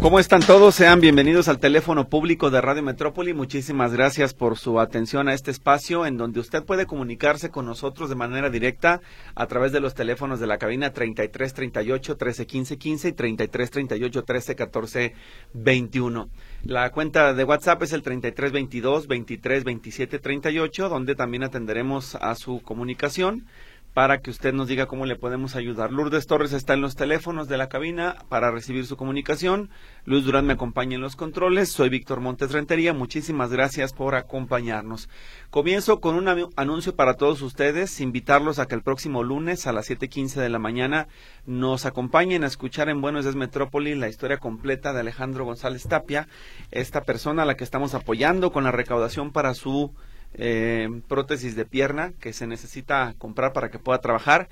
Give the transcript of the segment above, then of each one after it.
¿Cómo están todos? Sean bienvenidos al teléfono público de Radio Metrópoli. Muchísimas gracias por su atención a este espacio en donde usted puede comunicarse con nosotros de manera directa a través de los teléfonos de la cabina 3338 1315 15 y 3338 1314 21. La cuenta de WhatsApp es el 3322 2327 38 donde también atenderemos a su comunicación para que usted nos diga cómo le podemos ayudar. Lourdes Torres está en los teléfonos de la cabina para recibir su comunicación. Luis Durán me acompaña en los controles. Soy Víctor Montes Rentería. Muchísimas gracias por acompañarnos. Comienzo con un anuncio para todos ustedes, invitarlos a que el próximo lunes a las 7:15 de la mañana nos acompañen a escuchar en Buenos Aires Metrópoli la historia completa de Alejandro González Tapia, esta persona a la que estamos apoyando con la recaudación para su eh, prótesis de pierna que se necesita comprar para que pueda trabajar.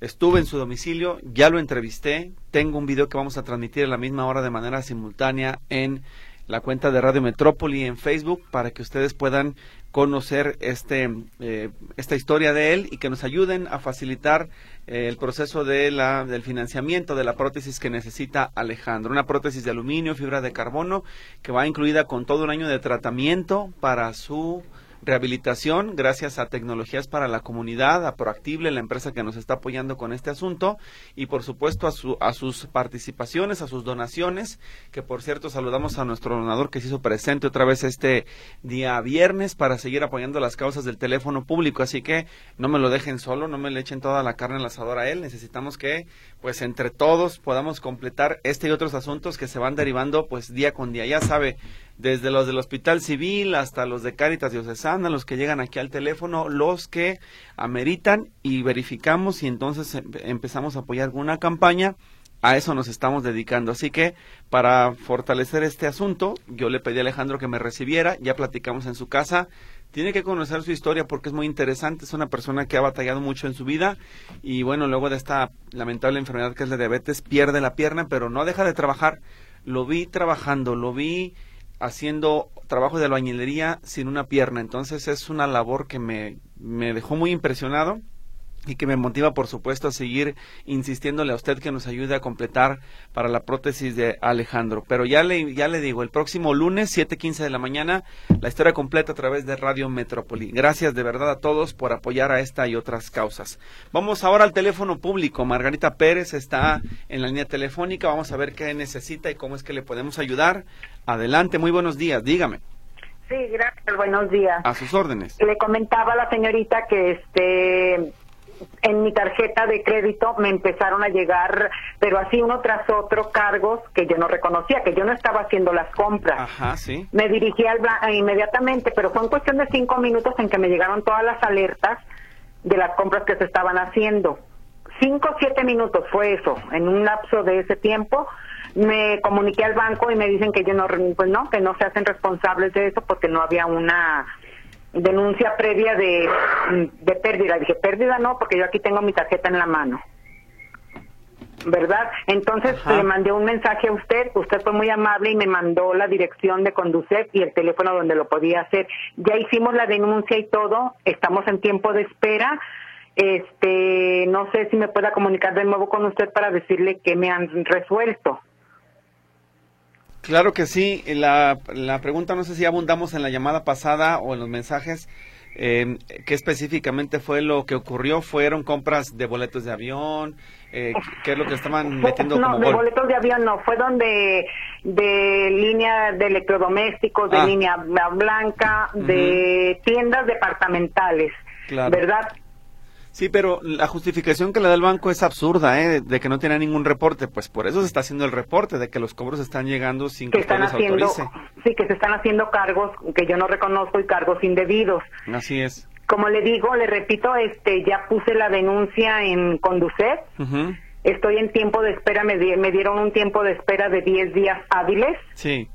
Estuve en su domicilio, ya lo entrevisté, tengo un video que vamos a transmitir a la misma hora de manera simultánea en la cuenta de Radio Metrópoli en Facebook para que ustedes puedan conocer este, eh, esta historia de él y que nos ayuden a facilitar eh, el proceso de la, del financiamiento de la prótesis que necesita Alejandro. Una prótesis de aluminio, fibra de carbono, que va incluida con todo un año de tratamiento para su rehabilitación gracias a Tecnologías para la Comunidad, a Proactible, la empresa que nos está apoyando con este asunto, y por supuesto a, su, a sus participaciones, a sus donaciones, que por cierto saludamos a nuestro donador que se hizo presente otra vez este día viernes para seguir apoyando las causas del teléfono público, así que no me lo dejen solo, no me le echen toda la carne al asador a él, necesitamos que pues entre todos podamos completar este y otros asuntos que se van derivando pues día con día, ya sabe, desde los del Hospital Civil hasta los de Cáritas Diocesana, los que llegan aquí al teléfono, los que ameritan y verificamos y entonces em, empezamos a apoyar una campaña. A eso nos estamos dedicando. Así que para fortalecer este asunto, yo le pedí a Alejandro que me recibiera, ya platicamos en su casa. Tiene que conocer su historia porque es muy interesante. Es una persona que ha batallado mucho en su vida y bueno, luego de esta lamentable enfermedad que es la diabetes, pierde la pierna, pero no deja de trabajar. Lo vi trabajando, lo vi haciendo trabajo de albañilería sin una pierna. Entonces es una labor que me, me dejó muy impresionado y que me motiva, por supuesto, a seguir insistiéndole a usted que nos ayude a completar para la prótesis de Alejandro. Pero ya le, ya le digo, el próximo lunes, 7.15 de la mañana, la historia completa a través de Radio Metrópoli. Gracias de verdad a todos por apoyar a esta y otras causas. Vamos ahora al teléfono público. Margarita Pérez está en la línea telefónica. Vamos a ver qué necesita y cómo es que le podemos ayudar. Adelante, muy buenos días, dígame. Sí, gracias, buenos días. A sus órdenes. Le comentaba a la señorita que este en mi tarjeta de crédito me empezaron a llegar, pero así uno tras otro, cargos que yo no reconocía, que yo no estaba haciendo las compras. Ajá, sí. Me dirigí al inmediatamente, pero fue en cuestión de cinco minutos en que me llegaron todas las alertas de las compras que se estaban haciendo. Cinco o siete minutos fue eso. En un lapso de ese tiempo me comuniqué al banco y me dicen que yo no, pues no, que no se hacen responsables de eso porque no había una denuncia previa de, de pérdida. Dije, pérdida no, porque yo aquí tengo mi tarjeta en la mano. ¿Verdad? Entonces le mandé un mensaje a usted, usted fue muy amable y me mandó la dirección de Conducet y el teléfono donde lo podía hacer. Ya hicimos la denuncia y todo, estamos en tiempo de espera. Este, no sé si me pueda comunicar de nuevo con usted para decirle que me han resuelto. Claro que sí. La, la pregunta, no sé si abundamos en la llamada pasada o en los mensajes. Eh, ¿Qué específicamente fue lo que ocurrió? ¿Fueron compras de boletos de avión? Eh, ¿Qué es lo que estaban metiendo no, de boletos de avión no. Fue donde de línea de electrodomésticos, de ah. línea blanca, de tiendas departamentales. ¿Verdad? Sí, pero la justificación que le da el banco es absurda, ¿eh? De que no tiene ningún reporte. Pues por eso se está haciendo el reporte, de que los cobros están llegando sin que, están haciendo, Sí, que se están haciendo cargos que yo no reconozco y cargos indebidos. Así es. Como le digo, le repito, este, ya puse la denuncia en Conducet. Estoy en tiempo de espera, me, me dieron un tiempo de espera de 10 días hábiles. Sí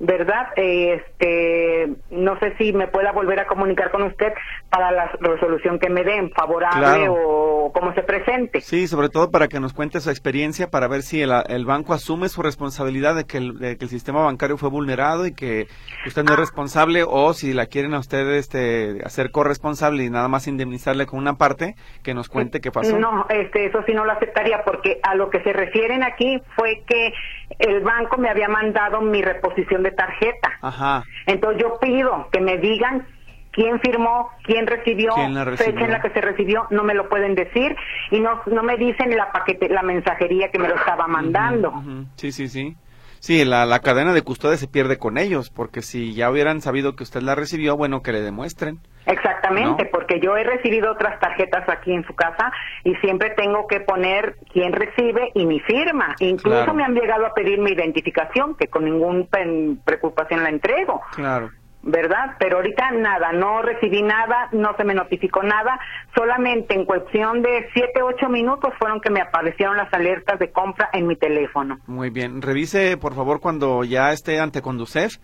¿verdad? Este, no sé si me pueda volver a comunicar con usted para la resolución que me den, favorable o como se presente. Sí, sobre todo para que nos cuente su experiencia, para ver si el, banco asume su responsabilidad de que, el, sistema bancario fue vulnerado y que usted no es ah. responsable, o si la quieren a usted este, hacer corresponsable y nada más indemnizarle con una parte, que nos cuente qué pasó. No, este, eso sí no lo aceptaría, porque a lo que se refieren aquí fue que el banco me había mandado mi reposición de tarjeta. Ajá. Entonces yo pido que me digan quién firmó, quién recibió, fecha en la que se recibió, no me lo pueden decir y no, no me dicen la paquete, la mensajería que me lo estaba mandando. Sí, sí, sí. Sí, la, la cadena de custodia se pierde con ellos, porque si ya hubieran sabido que usted la recibió, bueno, que le demuestren. Exactamente, porque yo he recibido otras tarjetas aquí en su casa y siempre tengo que poner quién recibe y mi firma. Incluso me han llegado a pedir mi identificación, que con ninguna preocupación la entrego. Claro. ¿verdad? Pero ahorita nada, no recibí nada, no se me notificó nada, solamente en cuestión de 7, 8 minutos fueron que me aparecieron las alertas de compra en mi teléfono. Muy bien, revise por favor cuando ya esté ante Conducef,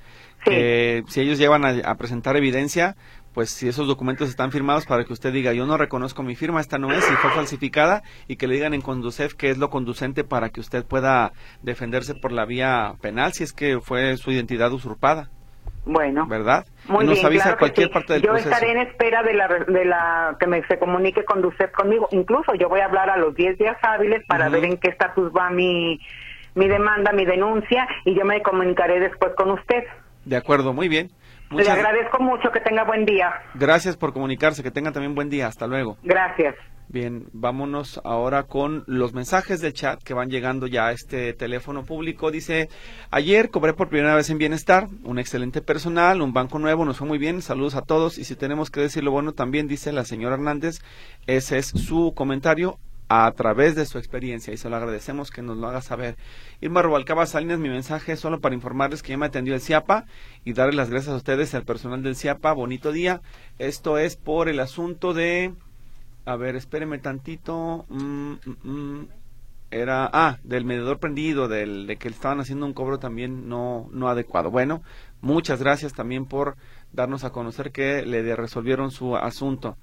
si ellos llevan a, presentar evidencia, pues si esos documentos están firmados para que usted diga yo no reconozco mi firma, esta no es, si fue falsificada y que le digan en Conducef que es lo conducente para que usted pueda defenderse por la vía penal si es que fue su identidad usurpada. Bueno. ¿Verdad? Muy nos avisa cualquier parte del yo estaré en espera de la, de la que me se comunique con usted conmigo. Incluso yo voy a hablar a los 10 días hábiles para ver en qué estatus va mi, mi demanda, mi denuncia y yo me comunicaré después con usted. De acuerdo, muy bien. Le agradezco mucho, que tenga buen día. Gracias por comunicarse, que tenga también buen día. Hasta luego. Gracias. Bien, vámonos ahora con los mensajes del chat que van llegando ya a este teléfono público. Dice, ayer cobré por primera vez en Bienestar, un excelente personal, un banco nuevo, nos fue muy bien, saludos a todos. Y si tenemos que decirlo bueno, también dice la señora Hernández, ese es su comentario a través de su experiencia y se lo agradecemos que nos lo haga saber. Irma Rubalcaba Salinas, mi mensaje es solo para informarles que ya me atendió el CIAPA y darles las gracias a ustedes, al personal del CIAPA. Bonito día. Esto es por el asunto de a ver, espéreme tantito. Mm, mm, mm. Era, ah, del medidor prendido, del, de que estaban haciendo un cobro también no, no adecuado. Bueno, muchas gracias también por darnos a conocer que le resolvieron su asunto.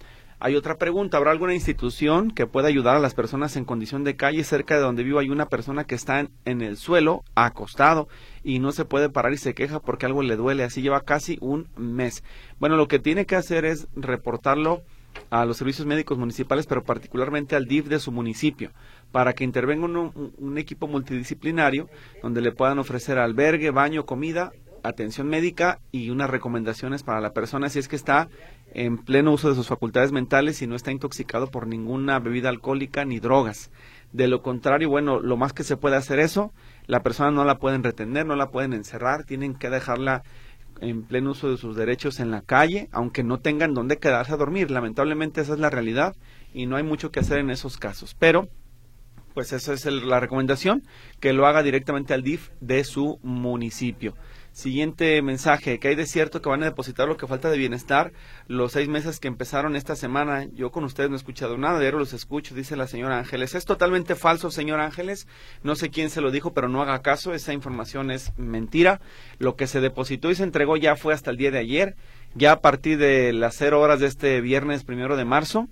Hay otra pregunta, ¿habrá alguna institución que pueda ayudar a las personas en condición de calle cerca de donde vivo? Hay una persona que está en, el suelo, acostado, y no se puede parar y se queja porque algo le duele. Así lleva casi un mes. Bueno, lo que tiene que hacer es reportarlo a los servicios médicos municipales, pero particularmente al DIF de su municipio, para que intervenga un, equipo multidisciplinario donde le puedan ofrecer albergue, baño, comida, atención médica y unas recomendaciones para la persona si es que está en pleno uso de sus facultades mentales y no está intoxicado por ninguna bebida alcohólica ni drogas. De lo contrario, bueno, lo más que se puede hacer eso, la persona no la pueden retener, no la pueden encerrar, tienen que dejarla en pleno uso de sus derechos en la calle, aunque no tengan dónde quedarse a dormir. Lamentablemente esa es la realidad y no hay mucho que hacer en esos casos. Pero, pues esa es la recomendación, que lo haga directamente al DIF de su municipio. Siguiente mensaje, que hay de cierto que van a depositar lo que falta de bienestar los seis meses que empezaron esta semana. Yo con ustedes no he escuchado nada, de los escucho, dice la señora Ángeles. Es totalmente falso, señor Ángeles. No sé quién se lo dijo, pero no haga caso, esa información es mentira. Lo que se depositó y se entregó ya fue hasta el día de ayer, ya a partir de las cero horas de este viernes primero de marzo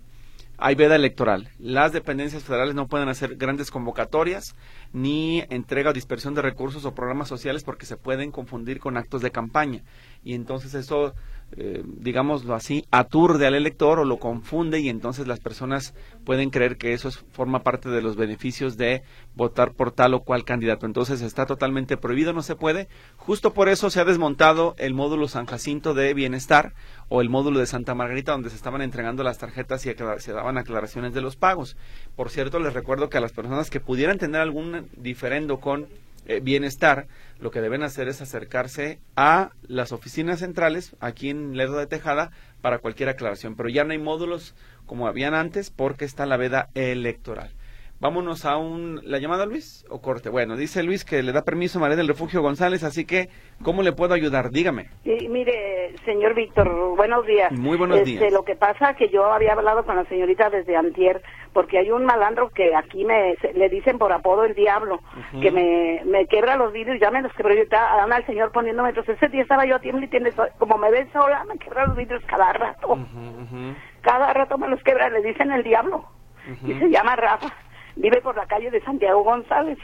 hay veda electoral. Las dependencias federales no pueden hacer grandes convocatorias ni entrega o dispersión de recursos o programas sociales porque se pueden confundir con actos de campaña. Y entonces eso eh, digámoslo así, aturde al elector o lo confunde y entonces las personas pueden creer que eso forma parte de los beneficios de votar por tal o cual candidato. Entonces está totalmente prohibido, no se puede. Justo por eso se ha desmontado el módulo San Jacinto de Bienestar o el módulo de Santa Margarita donde se estaban entregando las tarjetas y se daban aclaraciones de los pagos. Por cierto, les recuerdo que a las personas que pudieran tener algún diferendo con eh, bienestar, lo que deben hacer es acercarse a las oficinas centrales aquí en Ledo de Tejada para cualquier aclaración. Pero ya no hay módulos como habían antes porque está la veda electoral. Vámonos a un... ¿La llamada Luis o corte? Bueno, dice Luis que le da permiso a María del Refugio González, así que, ¿cómo le puedo ayudar? Dígame. Sí, mire, señor Víctor, buenos días. Muy buenos Este, días. Lo que pasa que yo había hablado con la señorita desde antier, porque hay un malandro que aquí me se- le dicen por apodo el diablo, que me, me quebra los vidrios, ya me los quebró, yo estaba anda el señor poniéndome, entonces ese día estaba yo a tiempo y tiene, como me ven sola, me quebra los vidrios cada rato, cada rato me los quebra, le dicen el diablo, y se llama Rafa, vive por la calle de Santiago González.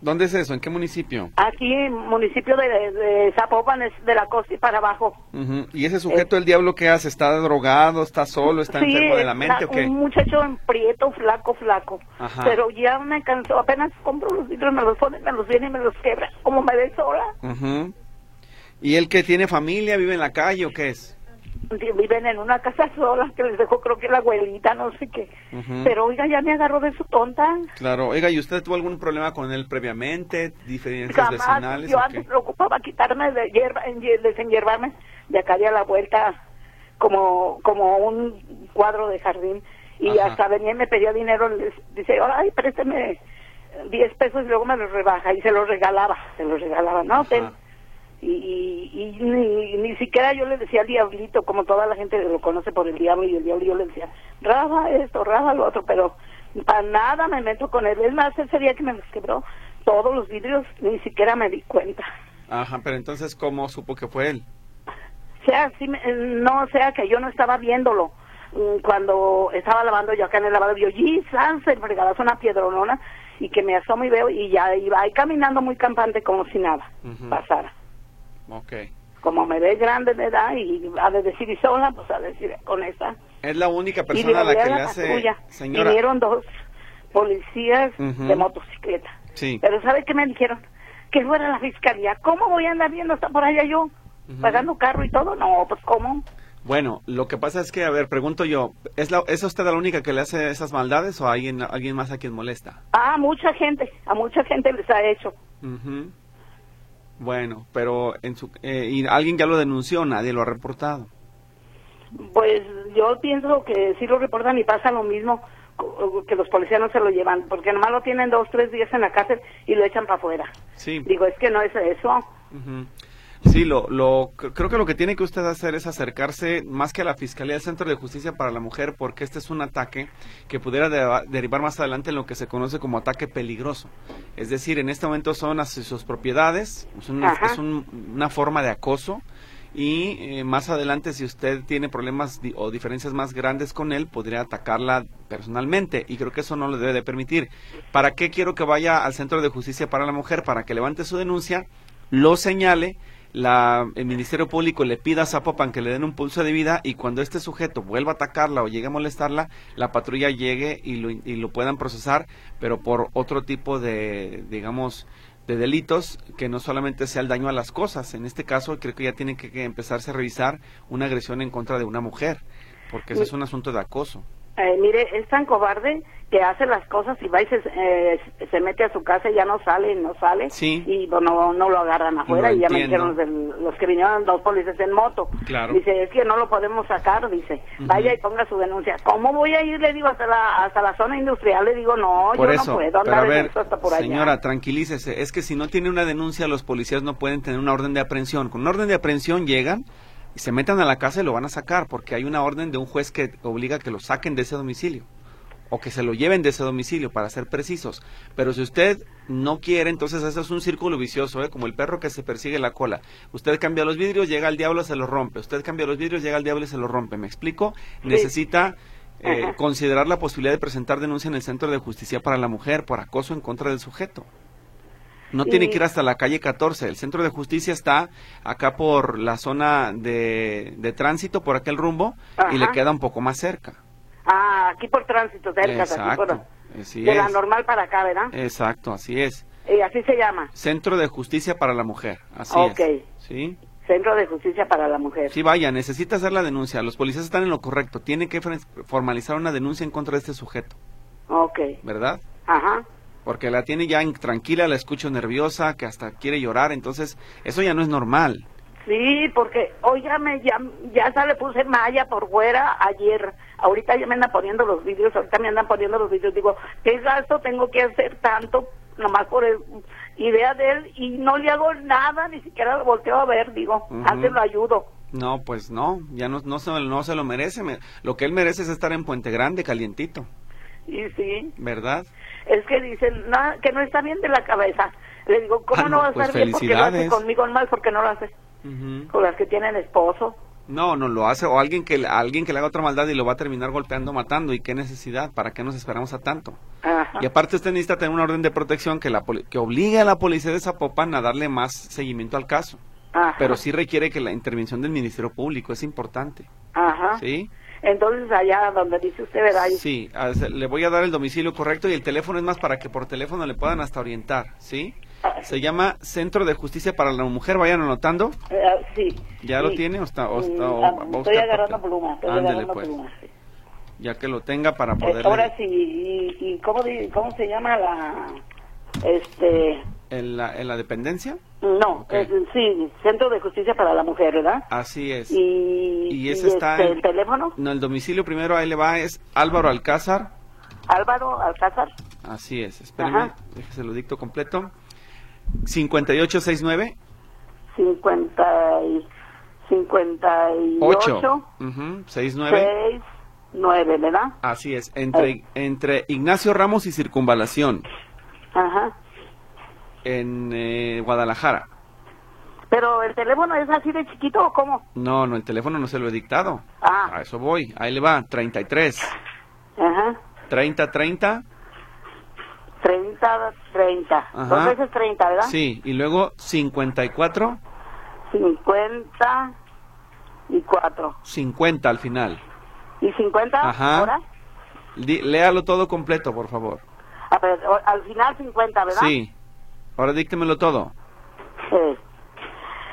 ¿Dónde es eso? ¿En qué municipio? Aquí, municipio de, de Zapopan, es de la costa y para abajo. ¿Y ese sujeto, el diablo, qué hace? ¿Está drogado? ¿Está solo? ¿está Sí, enfermo de la mente una- o qué? Un muchacho en prieto, flaco, flaco. Ajá. Pero ya me cansó, apenas compro los litros, me los pone, me los viene y me los quebra. Como me ve sola. ¿Y él que tiene familia, vive en la calle o qué es? Viven en una casa sola que les dejó creo que la abuelita, no sé qué. Pero oiga, ya me agarró de su tonta. Claro. Oiga, ¿y usted tuvo algún problema con él previamente? ¿Diferencias Jamás, vecinales yo antes qué? preocupaba quitarme de hierba, en- desenhiervarme de acá de a la vuelta como como un cuadro de jardín y Ajá. hasta venía y me pedía dinero, les dice, ay, présteme 10 pesos y luego me los rebaja y se los regalaba, se los regalaba, no, ten. Y, y, y ni, ni siquiera yo le decía al diablito, como toda la gente lo conoce por el diablo y el diablo, yo le decía, Rafa esto, Rafa lo otro, pero para nada me meto con él. Es más, ese día que me los quebró todos los vidrios, ni siquiera me di cuenta. Ajá, pero entonces, ¿cómo supo que fue él? sea, sí me- no sea que yo no estaba viéndolo Mm, cuando estaba lavando yo acá en el lavado yo se me regaló una piedronona y que me asomo y veo y ya iba ahí caminando muy campante como si nada pasara Ok. como me ve grande de edad y ha de decir y sola pues a decir con esa Es la única persona a la que a le hace... patrulla. Señora, vinieron dos policías Ujú. de motocicleta Sí. pero ¿sabe qué me dijeron? que fuera la fiscalía ¿cómo voy a andar viendo hasta por allá yo? Ujú. pagando carro y todo no pues ¿cómo? Bueno, lo que pasa es que, a ver, pregunto yo, ¿es, la, ¿es usted la única que le hace esas maldades o hay alguien, alguien más a quien molesta? Ah, mucha gente, a mucha gente les ha hecho. Ujú. Bueno, pero en su, eh, y alguien ya lo denunció, nadie lo ha reportado. Pues yo pienso que sí lo reportan y pasa lo mismo, que los policías no se lo llevan, porque nomás lo tienen dos, tres días en la cárcel y lo echan para afuera. Sí. Digo, es que no es eso. Sí, lo, lo, cr- creo que lo que tiene que usted hacer es acercarse más que a la Fiscalía del Centro de Justicia para la Mujer, porque este es un ataque que pudiera derivar más adelante en lo que se conoce como ataque peligroso. Es decir, en este momento son sus propiedades, es, un- Ajá. es un- una forma de acoso y eh, más adelante si usted tiene problemas di- o diferencias más grandes con él, podría atacarla personalmente y creo que eso no lo debe de permitir. ¿Para qué quiero que vaya al Centro de Justicia para la Mujer? Para que levante su denuncia, lo señale, la, el Ministerio Público le pida a Zapopan que le den un pulso de vida y cuando este sujeto vuelva a atacarla o llegue a molestarla, la patrulla llegue y lo, y lo puedan procesar, pero por otro tipo de, digamos, de delitos que no solamente sea el daño a las cosas. En este caso, creo que ya tiene que, que empezarse a revisar una agresión en contra de una mujer, porque eso es un asunto de acoso. Eh, mire, es tan cobarde que hace las cosas y va y se, eh, se mete a su casa y ya no sale, no sale. Sí. Y bueno, no lo agarran afuera y ya me dijeron los, los que vinieron dos policías en moto. Claro. Dice, es que no lo podemos sacar, dice. Vaya y ponga su denuncia. ¿Cómo voy a ir? Le digo, hasta la, hasta la zona industrial. Le digo, no, Por yo eso, no puedo andar a ver, hasta por señora, allá. tranquilícese. Es que si no tiene una denuncia, los policías no pueden tener una orden de aprehensión. Con una orden de aprehensión llegan y se metan a la casa y lo van a sacar, porque hay una orden de un juez que obliga a que lo saquen de ese domicilio o que se lo lleven de ese domicilio, para ser precisos. Pero si usted no quiere, entonces eso es un círculo vicioso, ¿eh? como el perro que se persigue la cola. Usted cambia los vidrios, llega el diablo, se los rompe. Usted cambia los vidrios, llega el diablo y se los rompe. ¿Me explico? Necesita eh, considerar la posibilidad de presentar denuncia en el Centro de Justicia para la Mujer por acoso en contra del sujeto. No tiene que ir hasta la calle 14. El Centro de Justicia está acá por la zona de, de tránsito, por aquel rumbo, y le queda un poco más cerca. Ah, aquí por tránsito, cerca, aquí por... Exacto. Así de la normal para acá, ¿verdad? Exacto, así es. Y así se llama. Centro de Justicia para la Mujer. Así es. ¿Sí? Centro de Justicia para la Mujer. Sí, vaya, necesita hacer la denuncia. Los policías están en lo correcto. Tiene que formalizar una denuncia en contra de este sujeto, Ok. ¿verdad? Ajá. Porque la tiene ya tranquila, la escucho nerviosa, que hasta quiere llorar. Entonces, eso ya no es normal. Sí, porque, óigame, ya, ya se le puse malla por fuera ayer. Ahorita ya me andan poniendo los vídeos, ahorita me andan poniendo los vídeos. Digo, ¿qué gasto tengo que hacer tanto? Nomás por el- idea de él y no le hago nada, ni siquiera lo volteo a ver. Digo, Ujú. antes lo ayudo. No, pues no, ya no, no, se, no se lo merece. me- lo que él merece es estar en Puente Grande, calientito, Y sí, ¿verdad? es que dicen no, que no está bien de la cabeza. Le digo, ¿cómo Ah, no, va a pues estar bien? Porque lo hace conmigo mal, porque no lo hace Ujú. con las que tienen esposo. No, no lo hace, o alguien que, alguien que le haga otra maldad y lo va a terminar golpeando, matando, ¿y qué necesidad? ¿Para qué nos esperamos a tanto? Ajá. Y aparte usted necesita tener una orden de protección que, la, poli- que obligue a la policía de Zapopan a darle más seguimiento al caso. Ajá. Pero sí requiere que la intervención del Ministerio Público, es importante. Ajá. ¿Sí? Entonces allá donde dice usted, ¿verdad? Sí, le voy a dar el domicilio correcto y el teléfono es más para que por teléfono le puedan hasta orientar, ¿sí? Se llama Centro de Justicia para la Mujer, vayan anotando. Eh, sí. ¿Ya lo tiene o está- o está- Mm, o ah, estoy agarrando pluma, estoy agarrando pues. pluma. sí. Ya que lo tenga para Eh, poder... ahora sí, y, y ¿cómo, ¿cómo se llama la...? Este... ¿En la, en la dependencia? No, es- sí, Centro de Justicia para la Mujer, ¿verdad? Así es. Y, Y ese está este, en- el teléfono, No, el domicilio primero ahí le va, es Álvaro Alcázar. Álvaro Alcázar, Así es, espéreme, Ajá. déjese lo dicto completo. 5869 50 y, 58 8 ujú, 69 6 9, ¿verdad? Así es, entre, Ahí. entre Ignacio Ramos y Circunvalación Ajá. En eh, Guadalajara. Pero el teléfono es así de chiquito o cómo? No, no, el teléfono no se lo he dictado. Ah. A eso voy. Ahí le va, 33 Ajá. 30 30. 30, 30. Ajá. Dos veces 30, ¿verdad? Sí, y luego 54 50 y 4. 50 al final. ¿Y 50 Ajá. ahora? Léalo todo completo, por favor. A ver, o- al final 50, ¿verdad? Sí. Ahora díctemelo todo. Sí.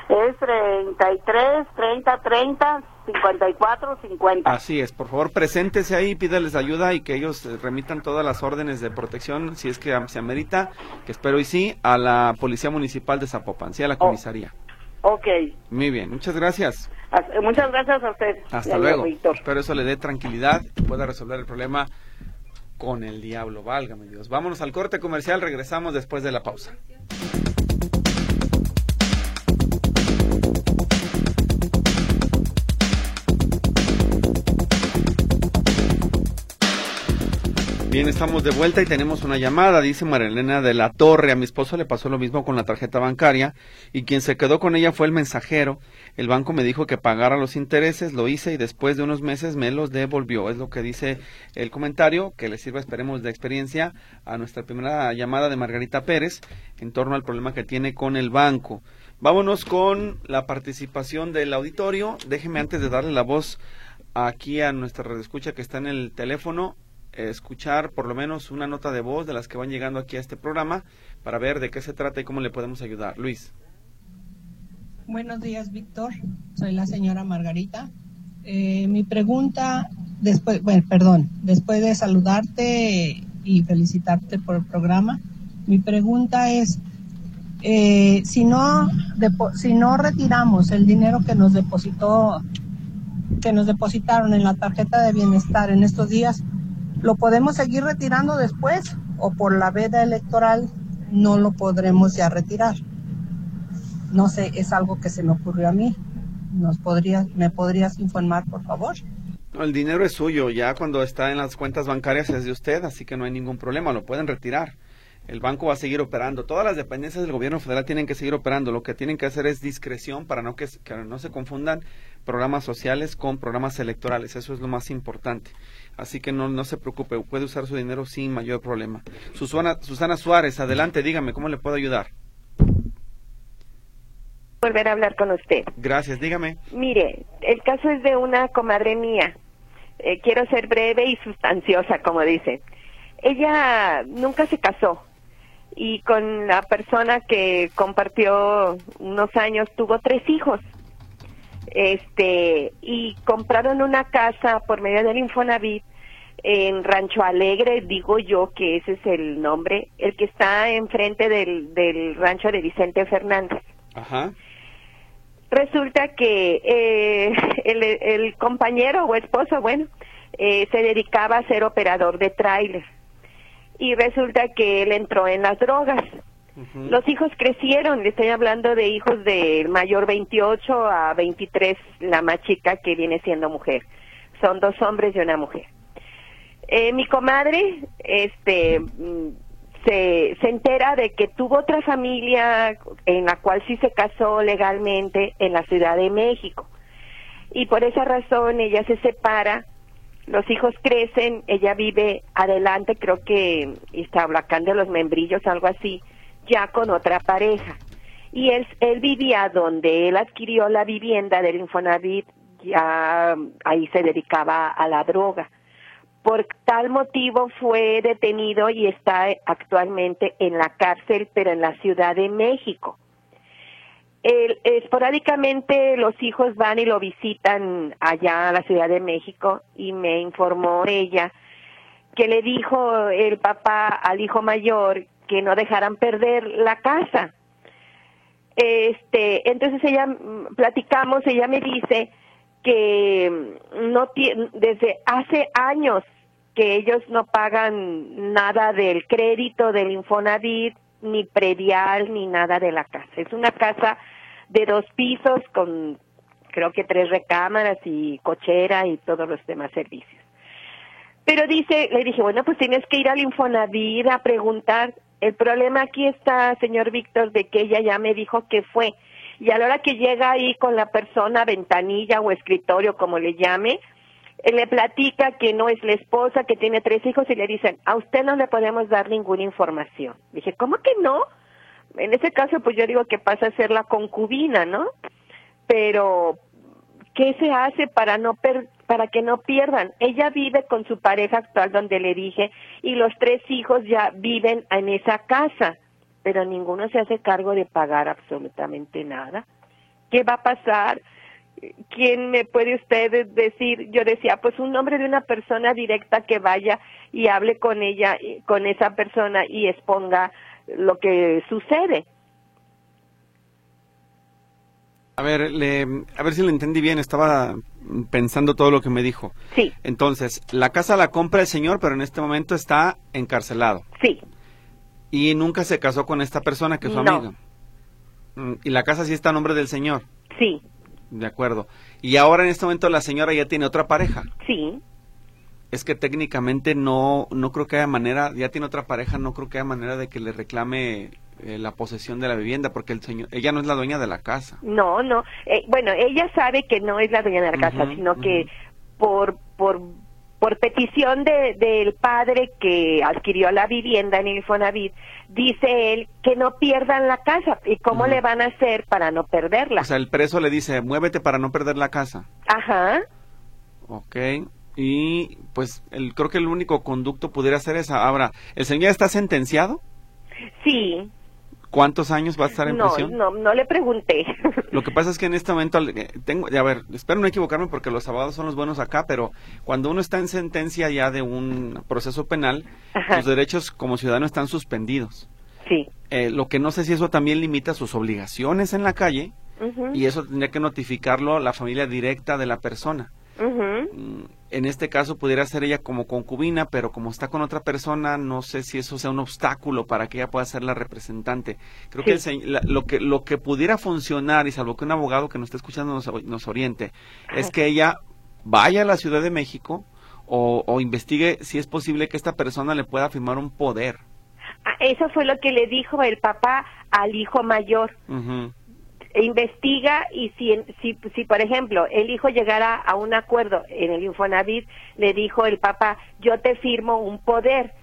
Es 33, 30, 30, 54, 50. Así es, por favor, preséntese ahí, pídales ayuda y que ellos remitan todas las órdenes de protección, si es que se amerita, que espero y sí, a la Policía Municipal de Zapopan, sí, a la Oh. comisaría. Ok. Muy bien, muchas gracias. As- Muchas gracias a usted. Hasta luego. Víctor. Espero eso le dé tranquilidad y pueda resolver el problema con el diablo, válgame Dios. Vámonos al corte comercial, regresamos después de la pausa. Bien, estamos de vuelta y tenemos una llamada, dice Marilena de la Torre. A mi esposo le pasó lo mismo con la tarjeta bancaria y quien se quedó con ella fue el mensajero. El banco me dijo que pagara los intereses, lo hice y después de unos meses me los devolvió. Es lo que dice el comentario, que le sirva, esperemos, de experiencia a nuestra primera llamada de Margarita Pérez en torno al problema que tiene con el banco. Vámonos con la participación del auditorio. Déjeme antes de darle la voz aquí a nuestra redescucha que está en el teléfono escuchar por lo menos una nota de voz de las que van llegando aquí a este programa para ver de qué se trata y cómo le podemos ayudar. Luis. Buenos días, Víctor. Soy la señora Margarita. Eh, mi pregunta, después, bueno, perdón, después de saludarte y felicitarte por el programa, mi pregunta es, eh, si no si no retiramos el dinero que nos depositó, que nos depositaron en la tarjeta de bienestar en estos días, ¿lo podemos seguir retirando después o por la veda electoral no lo podremos ya retirar? No sé, es algo que se me ocurrió a mí. ¿Nos podrías, ¿Me podrías informar, por favor? El dinero es suyo, ya cuando está en las cuentas bancarias es de usted, así que no hay ningún problema, lo pueden retirar. El banco va a seguir operando. Todas las dependencias del gobierno federal tienen que seguir operando. Lo que tienen que hacer es discreción para no que, que no se confundan programas sociales con programas electorales. Eso es lo más importante. Así que no, no se preocupe, puede usar su dinero sin mayor problema. Susana, Susana Suárez, adelante, dígame, ¿cómo le puedo ayudar? Volver a hablar con usted. Gracias, dígame. Mire, el caso es de una comadre mía. Eh, quiero ser breve y sustanciosa, como dicen. Ella nunca se casó y con la persona que compartió unos años tuvo tres hijos. Este, y compraron una casa por medio del Infonavit en Rancho Alegre, digo yo que ese es el nombre, el que está enfrente del, del rancho de Vicente Fernández. Ajá. Resulta que eh, el, el compañero o esposo, bueno, eh, se dedicaba a ser operador de tráiler y resulta que él entró en las drogas. Los hijos crecieron, le estoy hablando de hijos del mayor 28 a 23, la más chica que viene siendo mujer. Son dos hombres y una mujer. Eh, mi comadre, este, mm, se, se entera de que tuvo otra familia en la cual sí se casó legalmente en la Ciudad de México. Y por esa razón ella se separa los hijos crecen, ella vive adelante, creo que Iztablacán de los Membrillos, algo así, ya con otra pareja. Y él, él vivía donde él adquirió la vivienda del Infonavit, ya ahí se dedicaba a la droga. Por tal motivo fue detenido y está actualmente en la cárcel, pero en la Ciudad de México. Esporádicamente los hijos van y lo visitan allá a la Ciudad de México y me informó ella que le dijo el papá al hijo mayor que no dejaran perder la casa. Este, entonces ella mm, platicamos, ella me dice que no desde hace años que ellos no pagan nada del crédito del Infonavit, ni predial, ni nada de la casa. Es una casa de dos pisos con creo que tres recámaras y cochera y todos los demás servicios. Pero dice, le dije, bueno, pues tienes que ir al Infonavit a preguntar. El problema aquí está, señor Víctor, de que ella ya me dijo que fue. Y a la hora que llega ahí con la persona, ventanilla o escritorio, como le llame, le platica que no es la esposa, que tiene tres hijos y le dicen, a usted no le podemos dar ninguna información. Dije, ¿cómo que no? en ese caso pues yo digo que pasa a ser la concubina, ¿no? Pero ¿qué se hace para no per para que no pierdan? Ella vive con su pareja actual donde le dije y los tres hijos ya viven en esa casa, pero ninguno se hace cargo de pagar absolutamente nada. ¿Qué va a pasar? ¿Quién me puede usted decir? Yo decía, pues un nombre de una persona directa que vaya y hable con ella, con esa persona y exponga lo que sucede. A ver, le, a ver si lo entendí bien, estaba pensando todo lo que me dijo. Sí. Entonces, la casa la compra el señor, pero en este momento está encarcelado. Sí. Y nunca se casó con esta persona que es su No. amiga. Mm, Y la casa sí está a nombre del señor. Sí, De acuerdo. Y ahora en este momento la señora ya tiene otra pareja. sí. Es que técnicamente no, no creo que haya manera, ya tiene otra pareja, no creo que haya manera de que le reclame eh, la posesión de la vivienda, porque el señor, ella no es la dueña de la casa. No, no. Eh, bueno, ella sabe que no es la dueña de la casa, sino que por por por petición de, del padre que adquirió la vivienda en Infonavit, dice él que no pierdan la casa. ¿Y cómo le van a hacer para no perderla? O sea, el preso le dice, muévete para no perder la casa. Ajá. Ok. Y pues el, creo que el único conducto pudiera ser esa. Ahora, ¿el señor está sentenciado? Sí. ¿Cuántos años va a estar en No, prisión? no, no le pregunté. Lo que pasa es que en este momento eh, tengo, a ver, espero no equivocarme porque los abogados son los buenos acá, pero cuando uno está en sentencia ya de un proceso penal, Ajá. sus derechos como ciudadano están suspendidos. Sí. Eh, lo que no sé si eso también limita sus obligaciones en la calle y eso tendría que notificarlo la familia directa de la persona. En este caso pudiera ser ella como concubina, pero como está con otra persona, no sé si eso sea un obstáculo para que ella pueda ser la representante. Creo que, el la- lo que lo que pudiera funcionar, y salvo que un abogado que nos esté escuchando nos, nos oriente, es que ella vaya a la Ciudad de México o, o investigue si es posible que esta persona le pueda firmar un poder. Ah, Eso fue lo que le dijo el papá al hijo mayor. Ujú, investiga y si, si, si, por ejemplo, el hijo llegara a un acuerdo en el Infonavit, le dijo el papá, yo te firmo un poder,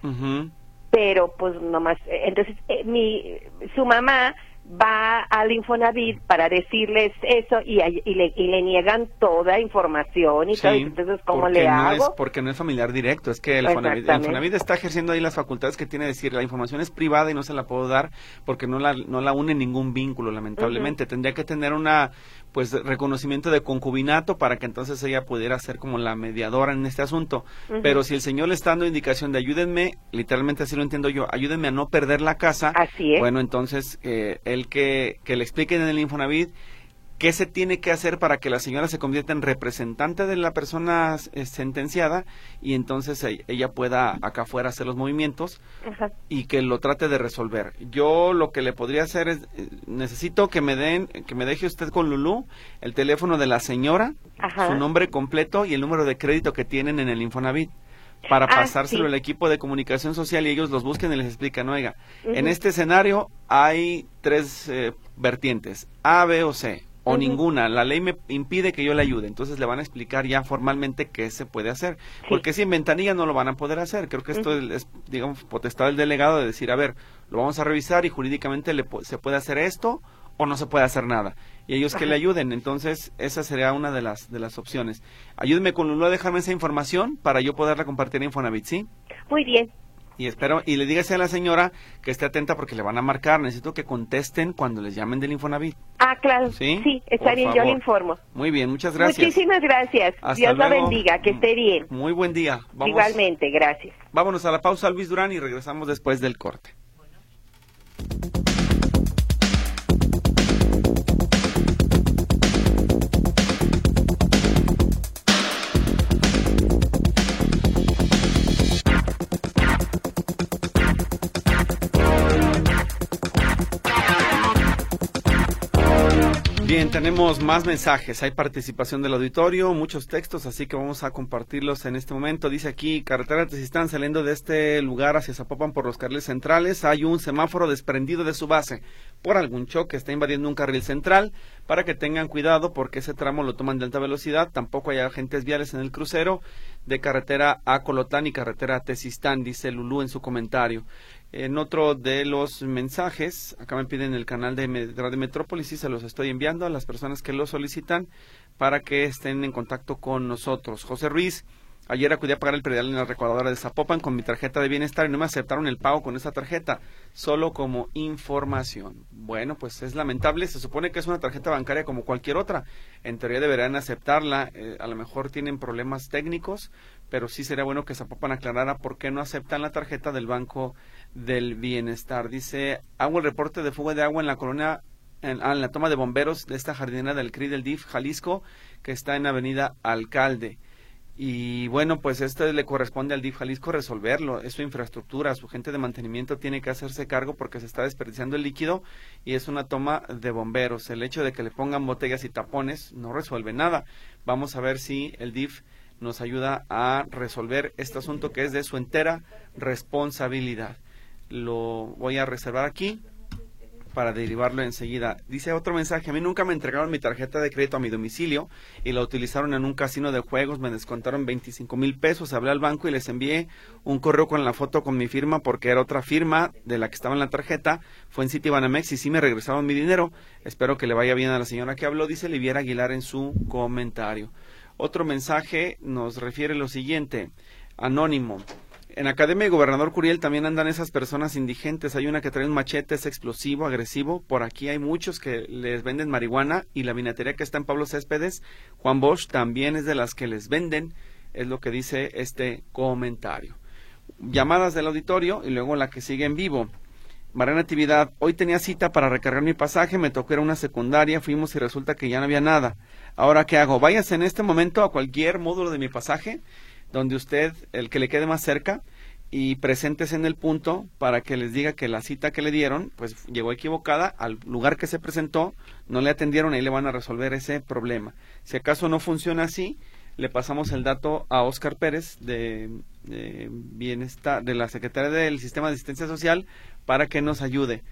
pero pues nomás, eh, entonces eh, mi, su mamá va al Infonavit para decirles eso y, y, le, y le niegan toda información y todo, Sí, entonces ¿cómo le no hago? Es, porque no es familiar directo, es que el Fonavit, el Exactamente. Fonavit está ejerciendo ahí las facultades que tiene de decir, la información es privada y no se la puedo dar porque no la, no la une ningún vínculo, lamentablemente. Tendría que tener una pues reconocimiento de concubinato para que entonces ella pudiera ser como la mediadora en este asunto. Pero si el señor le está dando indicación de ayúdenme, literalmente así lo entiendo yo, ayúdenme a no perder la casa, Así es. bueno, entonces eh, el que, que le expliquen en el Infonavit qué se tiene que hacer para que la señora se convierta en representante de la persona eh, sentenciada y entonces e- ella pueda acá afuera hacer los movimientos Ajá. y que lo trate de resolver. Yo lo que le podría hacer es eh, necesito que me den que me deje usted con Lulú el teléfono de la señora, Ajá. su nombre completo y el número de crédito que tienen en el Infonavit para Ah, pasárselo sí. al equipo de comunicación social y ellos los busquen y les explican, oiga, en este escenario hay tres eh, vertientes, A, B o C, o ninguna. La ley me impide que yo le ayude. Entonces le van a explicar ya formalmente qué se puede hacer. Sí. Porque si en ventanilla no lo van a poder hacer. Creo que esto es, digamos, potestad del delegado de decir, a ver, lo vamos a revisar y jurídicamente le, se puede hacer esto o no se puede hacer nada. Y ellos que le ayuden. Entonces, esa sería una de las, de las opciones. Ayúdeme con Lulú a dejarme esa información para yo poderla compartir en Infonavit, ¿sí? Muy bien. Y espero, y le dígase a la señora que esté atenta porque le van a marcar. Necesito que contesten cuando les llamen del Infonavit. Ah, claro. ¿Sí? está Por bien, yo le informo. Muy bien, muchas gracias. Muchísimas gracias. Hasta Dios la bendiga, que esté bien. Muy buen día. Vamos, Igualmente, gracias. Vámonos a la pausa, Luis Durán, y regresamos después del corte. Bien, tenemos más mensajes. Hay participación del auditorio, muchos textos, así que vamos a compartirlos en este momento. Dice aquí, carretera Tezistán saliendo de este lugar hacia Zapopan por los carriles centrales. Hay un semáforo desprendido de su base por algún choque. Está invadiendo un carril central para que tengan cuidado porque ese tramo lo toman de alta velocidad. Tampoco hay agentes viales en el crucero de carretera a Colotán y carretera a Tezistán, dice Lulú en su comentario. En otro de los mensajes, acá me piden el canal de Radio Metrópolis y se los estoy enviando a las personas que lo solicitan para que estén en contacto con nosotros. José Ruiz, ayer acudí a pagar el predial en la recaudadora de Zapopan con mi tarjeta de bienestar y no me aceptaron el pago con esa tarjeta, solo como información. Bueno, pues es lamentable, se supone que es una tarjeta bancaria como cualquier otra. En teoría deberían aceptarla, eh, a lo mejor tienen problemas técnicos, pero sí sería bueno que Zapopan aclarara por qué no aceptan la tarjeta del Banco del Bienestar. Dice, hago el reporte de fuga de agua en la colonia, en, ah, en la toma de bomberos de esta jardinera del CRI del DIF Jalisco, que está en Avenida Alcalde. Y bueno, pues esto le corresponde al DIF Jalisco resolverlo, es su infraestructura, su gente de mantenimiento tiene que hacerse cargo porque se está desperdiciando el líquido y es una toma de bomberos. El hecho de que le pongan botellas y tapones no resuelve nada. Vamos a ver si el DIF nos ayuda a resolver este asunto que es de su entera responsabilidad. Lo voy a reservar aquí para derivarlo enseguida. Dice otro mensaje, a mí nunca me entregaron mi tarjeta de crédito a mi domicilio y la utilizaron en un casino de juegos, me descontaron 25 mil pesos, hablé al banco y les envié un correo con la foto con mi firma porque era otra firma de la que estaba en la tarjeta, fue en Citibanamex y sí me regresaron mi dinero, espero que le vaya bien a la señora que habló, dice Liviera Aguilar en su comentario. Otro mensaje nos refiere lo siguiente, anónimo. En Academia de Gobernador Curiel también andan esas personas indigentes. Hay una que trae un machete, es explosivo, agresivo. Por aquí hay muchos que les venden marihuana y la vinatería que está en Pablo Céspedes, Juan Bosch, también es de las que les venden. Es lo que dice este comentario. Llamadas del auditorio y luego la que sigue en vivo. Mariana Natividad, hoy tenía cita para recargar mi pasaje, me tocó ir a una secundaria, fuimos y resulta que ya no había nada. Ahora, ¿qué hago? Váyase en este momento a cualquier módulo de mi pasaje, donde usted, el que le quede más cerca, y preséntese en el punto para que les diga que la cita que le dieron, pues llegó equivocada, al lugar que se presentó, no le atendieron, ahí le van a resolver ese problema. Si acaso no funciona así, le pasamos el dato a Oscar Pérez de, Bienestar, de la Secretaría del Sistema de Asistencia Social, para que nos ayude.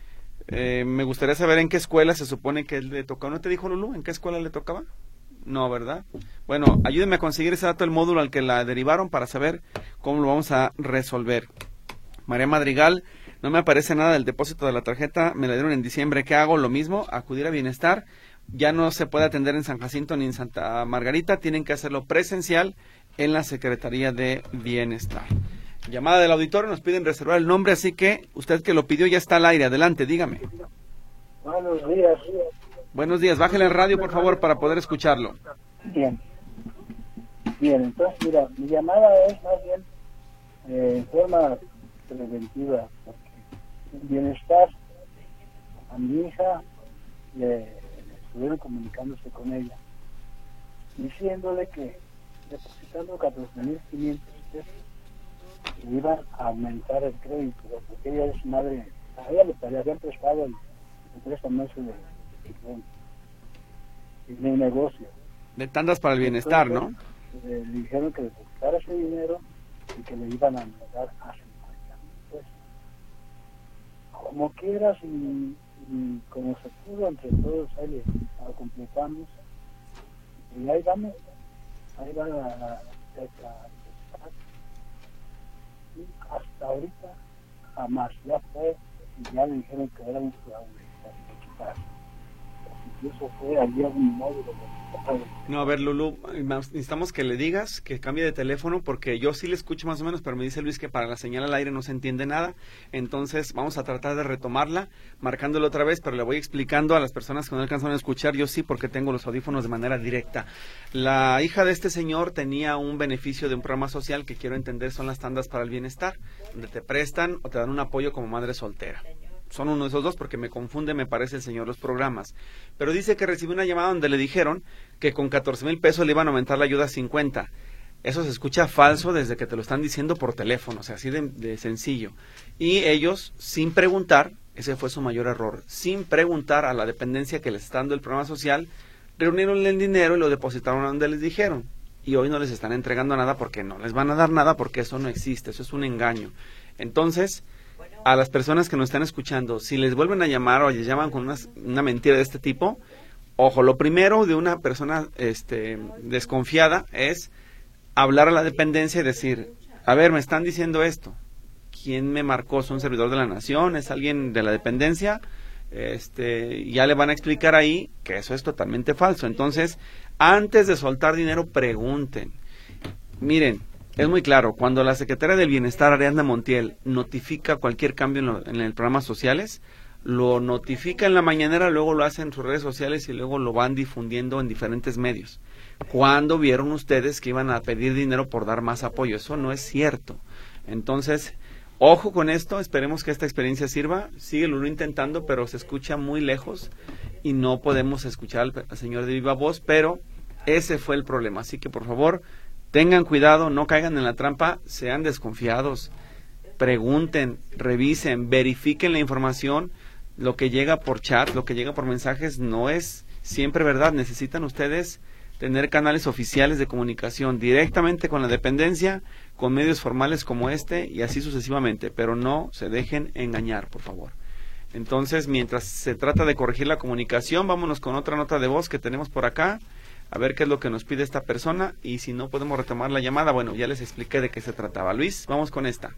Eh, me gustaría saber en qué escuela se supone que le tocaba. ¿No te dijo Lulú en qué escuela le tocaba? No, ¿verdad? Bueno, ayúdenme a conseguir ese dato del módulo al que la derivaron para saber cómo lo vamos a resolver. María Madrigal, no me aparece nada del depósito de la tarjeta, me la dieron en diciembre. ¿Qué hago? Lo mismo, acudir a Bienestar. Ya no se puede atender en San Jacinto ni en Santa Margarita, tienen que hacerlo presencial en la Secretaría de Bienestar. Llamada del auditorio, nos piden reservar el nombre, así que usted que lo pidió ya está al aire. Adelante, dígame. Buenos días. Buenos días, bájale el radio por favor para poder escucharlo. Bien. Bien, entonces, mira, mi llamada es más bien eh, en forma preventiva, porque el bienestar a mi hija le estuvieron comunicándose con ella, diciéndole que depositando 14.500 pesos iban a aumentar el crédito, porque ella es madre, a ella le habían prestado el, el préstamo de, de, de, de negocio. De tandas para el bienestar, ¿no? Eh, le dijeron que depositara ese dinero y que le iban a mandar a 50 mil pesos. Como quieras y, y, como se pudo entre todos, ahí le completamos. Y ahí vamos, ahí va la, la, la, y hasta ahorita jamás, ya fue y ya le dijeron que era un fraude, fue no, a ver, Lulu, necesitamos que le digas que cambie de teléfono porque yo sí le escucho más o menos, pero me dice Luis que para la señal al aire no se entiende nada. Entonces vamos a tratar de retomarla, marcándolo otra vez, pero le voy explicando a las personas que no alcanzan a escuchar. Yo sí, porque tengo los audífonos de manera directa. La hija de este señor tenía un beneficio de un programa social que quiero entender son las tandas para el bienestar, donde te prestan o te dan un apoyo como madre soltera son uno de esos dos porque me confunde, me parece el señor, los programas. Pero dice que recibió una llamada donde le dijeron que con 14 mil pesos le iban a aumentar la ayuda a 50. Eso se escucha falso desde que te lo están diciendo por teléfono, o sea, así de, sencillo. Y ellos, sin preguntar, ese fue su mayor error, sin preguntar a la dependencia que les está dando el programa social, reunieron el dinero y lo depositaron donde les dijeron. Y hoy no les están entregando nada porque no les van a dar nada porque eso no existe, eso es un engaño. Entonces, a las personas que nos están escuchando, si les vuelven a llamar o les llaman con una, mentira de este tipo, ojo, lo primero de una persona este, desconfiada es hablar a la dependencia y decir, a ver, me están diciendo esto. ¿Quién me marcó? ¿Es un servidor de la nación? ¿Es alguien de la dependencia? Este, ya le van a explicar ahí que eso es totalmente falso. Entonces, antes de soltar dinero, pregunten. Miren, es muy claro, cuando la Secretaria del Bienestar, Ariadna Montiel, notifica cualquier cambio en, lo, en el programa sociales, lo notifica en la mañanera, luego lo hace en sus redes sociales y luego lo van difundiendo en diferentes medios. ¿Cuándo vieron ustedes que iban a pedir dinero por dar más apoyo? Eso no es cierto. Entonces, ojo con esto, esperemos que esta experiencia sirva. Síguelo intentando, pero se escucha muy lejos y no podemos escuchar al señor de viva voz, pero ese fue el problema. Así que, por favor, Tengan cuidado, no caigan en la trampa, sean desconfiados, pregunten, revisen, verifiquen la información. Lo que llega por chat, lo que llega por mensajes no es siempre verdad. Necesitan ustedes tener canales oficiales de comunicación directamente con la dependencia, con medios formales como este y así sucesivamente, pero no se dejen engañar, por favor. Entonces, mientras se trata de corregir la comunicación, vámonos con otra nota de voz que tenemos por acá a ver qué es lo que nos pide esta persona y si no podemos retomar la llamada, bueno, ya les expliqué de qué se trataba. Luis, vamos con esta.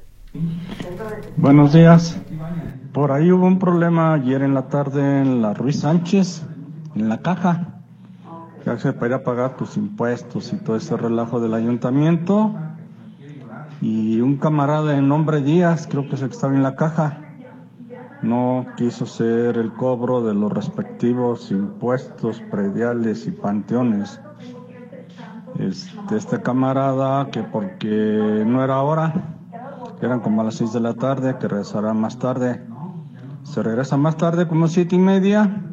Buenos días. Por ahí hubo un problema ayer en la tarde en la Ruiz Sánchez, en la caja. Ya se podía pagar tus impuestos y todo ese relajo del ayuntamiento. Y un camarada de nombre Díaz, creo que es el que estaba en la caja, no quiso hacer el cobro de los respectivos impuestos prediales y panteones. Este, este camarada que porque no era hora, eran como a las 6 de la tarde, que regresará más tarde. Se regresa más tarde como siete y media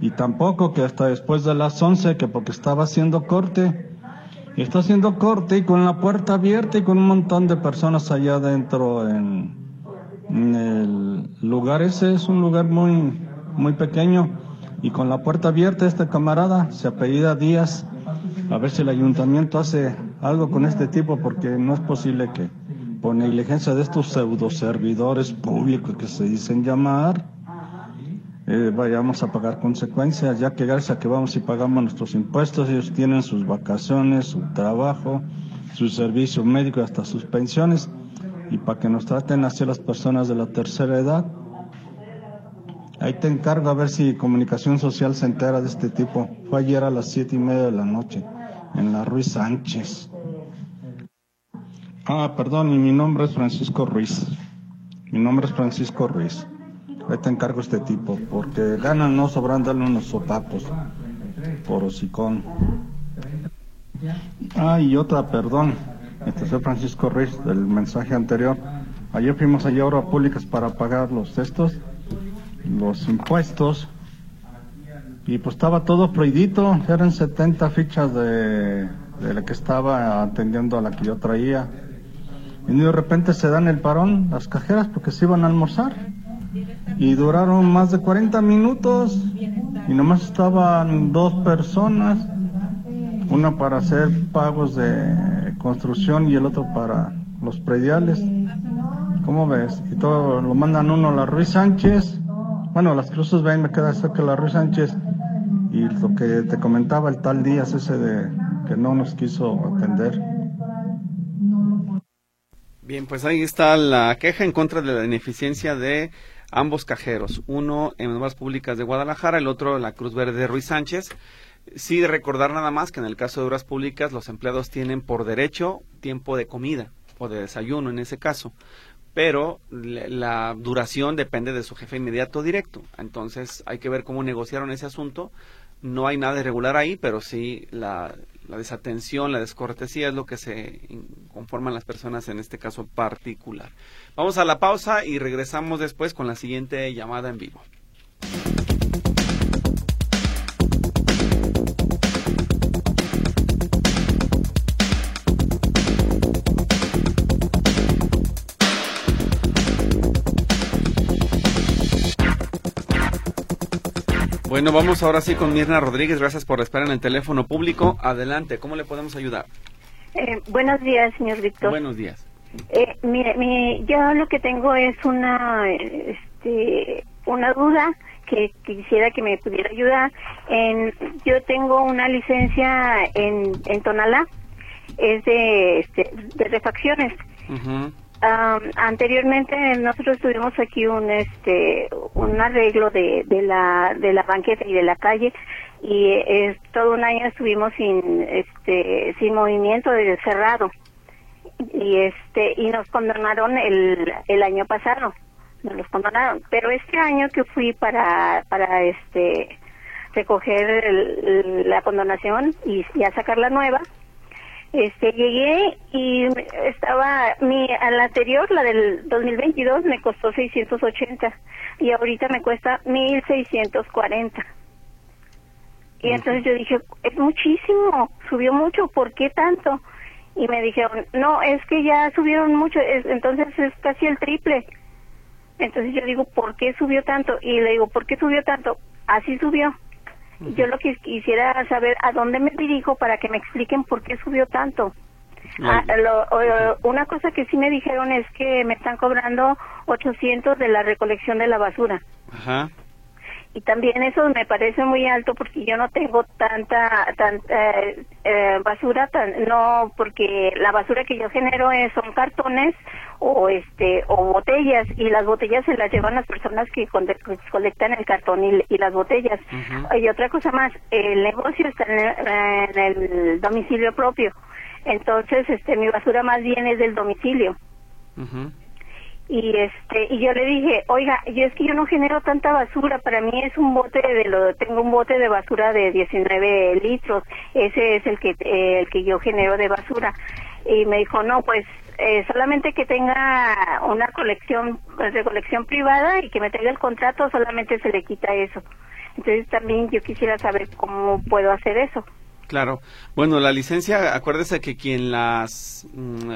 y tampoco que hasta después de las 11, que porque estaba haciendo corte. Está haciendo corte y con la puerta abierta y con un montón de personas allá adentro en, el lugar ese es un lugar muy, muy pequeño y con la puerta abierta este camarada se apellida Díaz. A ver si el ayuntamiento hace algo con este tipo porque no es posible que por negligencia de estos pseudo servidores públicos que se dicen llamar, eh, vayamos a pagar consecuencias, ya que gracias a que vamos y pagamos nuestros impuestos, ellos tienen sus vacaciones, su trabajo, su servicio médico, hasta sus pensiones y para que nos traten así las personas de la tercera edad. Ahí te encargo a ver si Comunicación Social se entera de este tipo. Fue ayer a las siete y media de la noche, en la Ruiz Sánchez. Ah, perdón, y mi nombre es Francisco Ruiz. Mi nombre es Francisco Ruiz. Ahí te encargo este tipo, porque ganan no sobran darle unos sopapos por hocicón. Ah, y otra, perdón. Este soy Francisco Ruiz del mensaje anterior. Ayer fuimos allá a obras públicas para pagar los estos, los impuestos y pues estaba todo prohibito, eran 70 fichas de, de la que estaba atendiendo a la que yo traía. Y de repente se dan el parón las cajeras porque se iban a almorzar. Y duraron más de 40 minutos y nomás estaban dos personas, una para hacer pagos de construcción y el otro para los prediales. ¿Cómo ves? Y todo lo mandan uno a la Ruiz Sánchez. Bueno, las cruces ven, me queda cerca la Ruiz Sánchez. Y lo que te comentaba el tal Díaz, ese de que no nos quiso atender. Bien, pues ahí está la queja en contra de la ineficiencia de ambos cajeros, uno en Obras Públicas de Guadalajara, el otro en la Cruz Verde de Ruiz Sánchez. Sí, recordar nada más que en el caso de Obras Públicas los empleados tienen por derecho tiempo de comida o de desayuno en ese caso, pero la duración depende de su jefe inmediato directo. Entonces hay que ver cómo negociaron ese asunto. No hay nada irregular ahí, pero sí la desatención, la descortesía es lo que se conforman las personas en este caso particular. Vamos a la pausa y regresamos después con la siguiente llamada en vivo. Bueno, vamos ahora sí con Mirna Rodríguez. Gracias por esperar en el teléfono público. Adelante, ¿cómo le podemos ayudar? Eh, buenos días, señor Víctor. Buenos días. Eh, mire, yo lo que tengo es una, este, una duda que quisiera que me pudiera ayudar. En, yo tengo una licencia en, en Tonalá, es de, este, de refacciones anteriormente nosotros tuvimos aquí un este un arreglo de, de la de la banqueta y de la calle y es todo un año estuvimos sin este sin movimiento de cerrado. Y este y nos condonaron el el año pasado nos los condonaron. Pero este año que fui para para este recoger la condonación y ya sacar la nueva este llegué y estaba mi a la anterior la del 2022 me costó 680 y ahorita me cuesta 1640 y entonces yo dije es muchísimo subió mucho ¿por qué tanto? y me dijeron no es que ya subieron mucho entonces es casi el triple entonces yo digo ¿por qué subió tanto? y le digo ¿por qué subió tanto? así subió yo lo que quisiera saber a dónde me dirijo para que me expliquen por qué subió tanto. Ah, una cosa que sí me dijeron es que me están cobrando 800 de la recolección de la basura. Ajá y también eso me parece muy alto porque yo no tengo tanta tanta eh, basura no porque la basura que yo genero es, son cartones o este o botellas y las botellas se las llevan las personas que colectan el cartón y, las botellas. Y otra cosa más el negocio está en el, domicilio propio. Entonces este mi basura más bien es del domicilio. Y este y yo le dije oiga yo es que yo no genero tanta basura para mí es un bote de lo tengo un bote de basura de 19 litros ese es el que el que yo genero de basura y me dijo no pues eh, solamente que tenga una colección de colección privada y que me traiga el contrato solamente se le quita eso entonces también yo quisiera saber cómo puedo hacer eso Claro. Bueno, la licencia, acuérdese que quien las mm,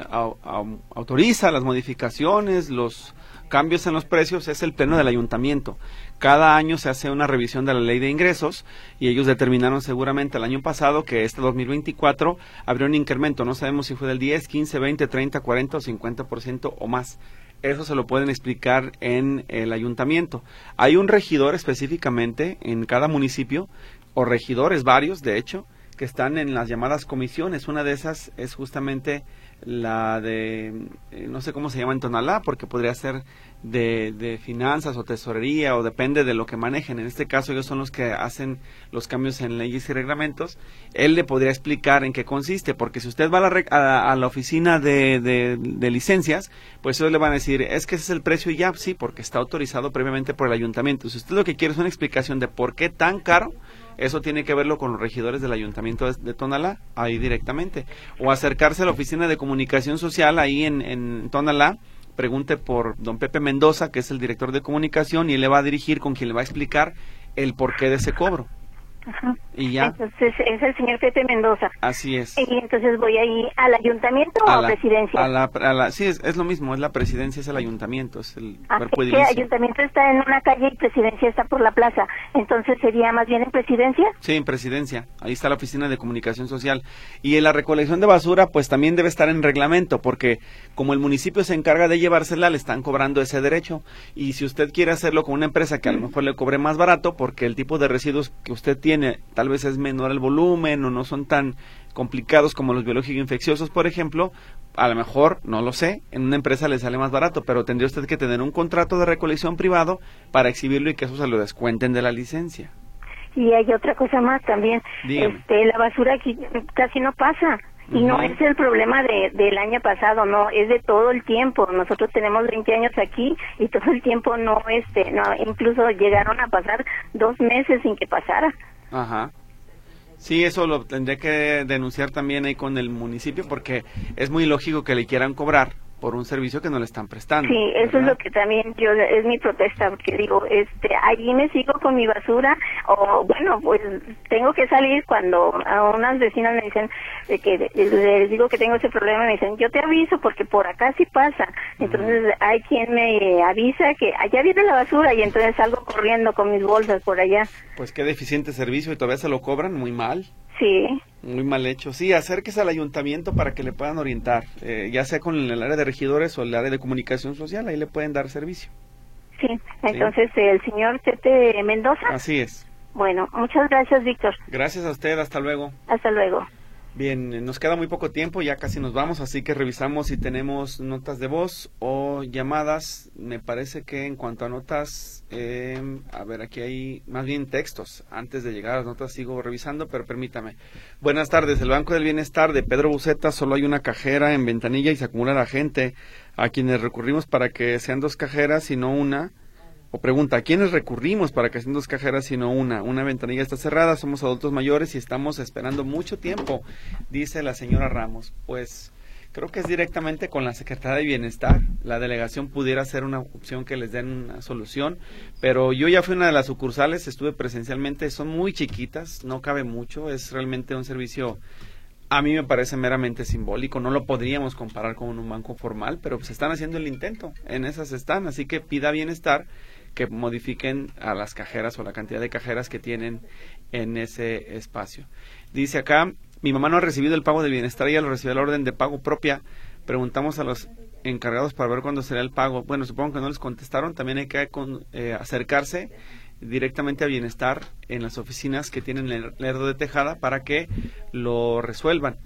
autoriza, las modificaciones, los cambios en los precios es el pleno del ayuntamiento. Cada año se hace una revisión de la ley de ingresos y ellos determinaron seguramente el año pasado que este 2024 habría un incremento. No sabemos si fue del 10, 15, 20, 30, 40 o 50% o más. Eso se lo pueden explicar en el ayuntamiento. Hay un regidor específicamente en cada municipio, o regidores varios, de hecho, que están en las llamadas comisiones. Una de esas es justamente la de, eh, no sé cómo se llama en Tonalá, porque podría ser de, de, finanzas o tesorería o depende de lo que manejen. En este caso ellos son los que hacen los cambios en leyes y reglamentos. Él le podría explicar en qué consiste, porque si usted va a la, a, la oficina de, de, de, licencias, pues ellos le van a decir, es que ese es el precio y ya, sí, porque está autorizado previamente por el ayuntamiento. Si usted lo que quiere es una explicación de por qué tan caro, eso tiene que verlo con los regidores del ayuntamiento de Tonalá, ahí directamente. O acercarse a la oficina de comunicación social ahí en, en Tonalá, pregunte por don Pepe Mendoza, que es el director de comunicación, y él le va a dirigir con quien le va a explicar el porqué de ese cobro. Ajá. Y ya. Entonces es el señor Pepe Mendoza. Así es. Y entonces voy ahí al ayuntamiento o a, la, presidencia. A la, a la, sí, es, es, lo mismo, es la presidencia, es el ayuntamiento, es el ah, cuerpo es que ayuntamiento está en una calle y presidencia está por la plaza. Entonces sería más bien en presidencia. Sí, en presidencia. Ahí está la oficina de comunicación social. Y en la recolección de basura, pues también debe estar en reglamento, porque como el municipio se encarga de llevársela, le están cobrando ese derecho. Y si usted quiere hacerlo con una empresa que a lo mejor le cobre más barato, porque el tipo de residuos que usted tiene tal vez es menor el volumen o no son tan complicados como los biológicos infecciosos, por ejemplo, a lo mejor, no lo sé, en una empresa le sale más barato, pero tendría usted que tener un contrato de recolección privado para exhibirlo y que eso se lo descuenten de la licencia. Y hay otra cosa más también, este, la basura aquí casi no pasa. Y no es el problema de, del año pasado, no, es de todo el tiempo. Nosotros tenemos 20 años aquí y todo el tiempo no, este, no, incluso llegaron a pasar dos meses sin que pasara. Ajá. Sí, eso lo tendré que denunciar también ahí con el municipio porque es muy lógico que le quieran cobrar por un servicio que no le están prestando. Sí, eso es lo que también yo es mi protesta porque digo, este, allí me sigo con mi basura o bueno, pues tengo que salir cuando a unas vecinas me dicen que les digo que tengo ese problema me dicen, "Yo te aviso porque por acá sí pasa." Entonces hay quien me avisa que allá viene la basura y entonces salgo corriendo con mis bolsas por allá. Pues qué deficiente servicio y todavía se lo cobran muy mal. Sí. Muy mal hecho. Sí, acérquese al ayuntamiento para que le puedan orientar, eh, ya sea con el área de regidores o el área de comunicación social, ahí le pueden dar servicio. Sí, entonces el señor Tete Mendoza. Así es. Bueno, muchas gracias, Víctor. Gracias a usted, hasta luego. Hasta luego. Bien, nos queda muy poco tiempo, ya casi nos vamos, así que revisamos si tenemos notas de voz o llamadas. Me parece que en cuanto a notas, eh, a ver, aquí hay más bien textos. Antes de llegar a las notas sigo revisando, pero permítame. Buenas tardes, el Banco del Bienestar de Pedro Buceta solo hay una cajera en ventanilla y se acumula la gente a quienes recurrimos para que sean dos cajeras y no una o pregunta, ¿a quiénes recurrimos para que sean dos cajeras sino una? Una ventanilla está cerrada, somos adultos mayores y estamos esperando mucho tiempo, dice la señora Ramos. Pues creo que es directamente con la Secretaría de Bienestar. La delegación pudiera ser una opción que les den una solución, pero yo ya fui una de las sucursales, estuve presencialmente, son muy chiquitas, no cabe mucho, es realmente un servicio a mí me parece meramente simbólico, no lo podríamos comparar con un banco formal, pero se están haciendo el intento, en esas están, así que pida bienestar que modifiquen a las cajeras o la cantidad de cajeras que tienen en ese espacio. Dice acá, mi mamá no ha recibido el pago de bienestar, ella lo recibió la orden de pago propia. Preguntamos a los encargados para ver cuándo será el pago. Bueno, supongo que no les contestaron. También hay que eh, acercarse directamente a bienestar en las oficinas que tienen el Lerdo de Tejada para que lo resuelvan.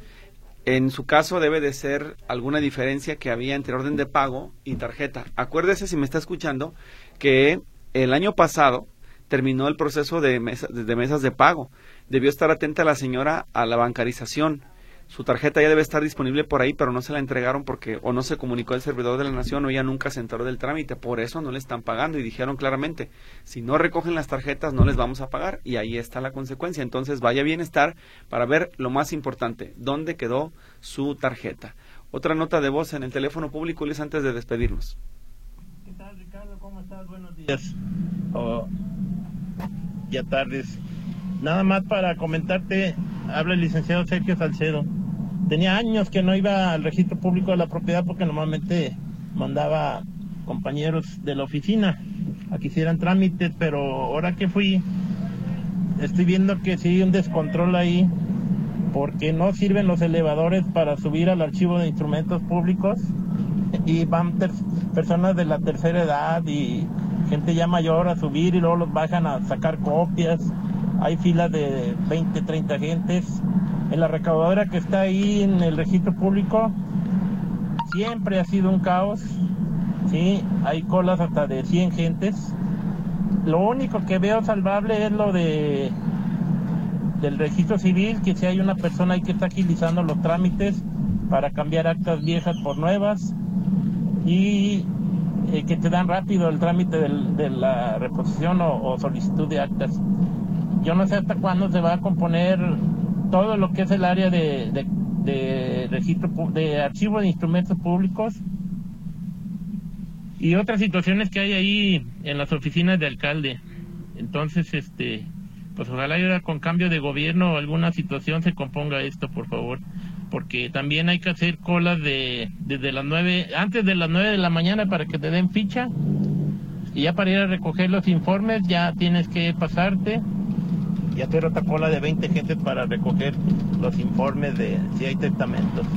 En su caso debe de ser alguna diferencia que había entre orden de pago y tarjeta. Acuérdese si me está escuchando que el año pasado terminó el proceso de, de mesas de pago. Debió estar atenta la señora a la bancarización. Su tarjeta ya debe estar disponible por ahí, pero no se la entregaron porque o no se comunicó el servidor de la nación o ella nunca se enteró del trámite. Por eso no le están pagando y dijeron claramente, si no recogen las tarjetas no les vamos a pagar y ahí está la consecuencia. Entonces vaya bienestar para ver lo más importante, dónde quedó su tarjeta. Otra nota de voz en el teléfono público, les antes de despedirnos. ¿Cómo estás? Buenos días. Oh, ya tardes. Nada más para comentarte, habla el licenciado Sergio Salcedo. Tenía años que no iba al registro público de la propiedad porque normalmente mandaba compañeros de la oficina a que hicieran trámites, pero ahora que fui, estoy viendo que sí hay un descontrol ahí porque no sirven los elevadores para subir al archivo de instrumentos públicos y van personas de la tercera edad y gente ya mayor a subir y luego los bajan a sacar copias. Hay filas de 20, 30 gentes. En la recaudadora que está ahí en el registro público siempre ha sido un caos. Sí, hay colas hasta de 100 gentes. Lo único que veo salvable es lo de del registro civil, que si hay una persona ahí que está agilizando los trámites para cambiar actas viejas por nuevas y eh, que te dan rápido el trámite de la reposición o, solicitud de actas. Yo no sé hasta cuándo se va a componer todo lo que es el área de, de, registro de archivo de instrumentos públicos y otras situaciones que hay ahí en las oficinas de alcalde. Entonces, este, pues ojalá ahora con cambio de gobierno o alguna situación se componga esto, por favor, porque también hay que hacer colas de desde las nueve, antes de las nueve de la mañana para que te den ficha y ya para ir a recoger los informes ya tienes que pasarte y hacer otra cola de 20 gentes para recoger los informes de si hay testamentos.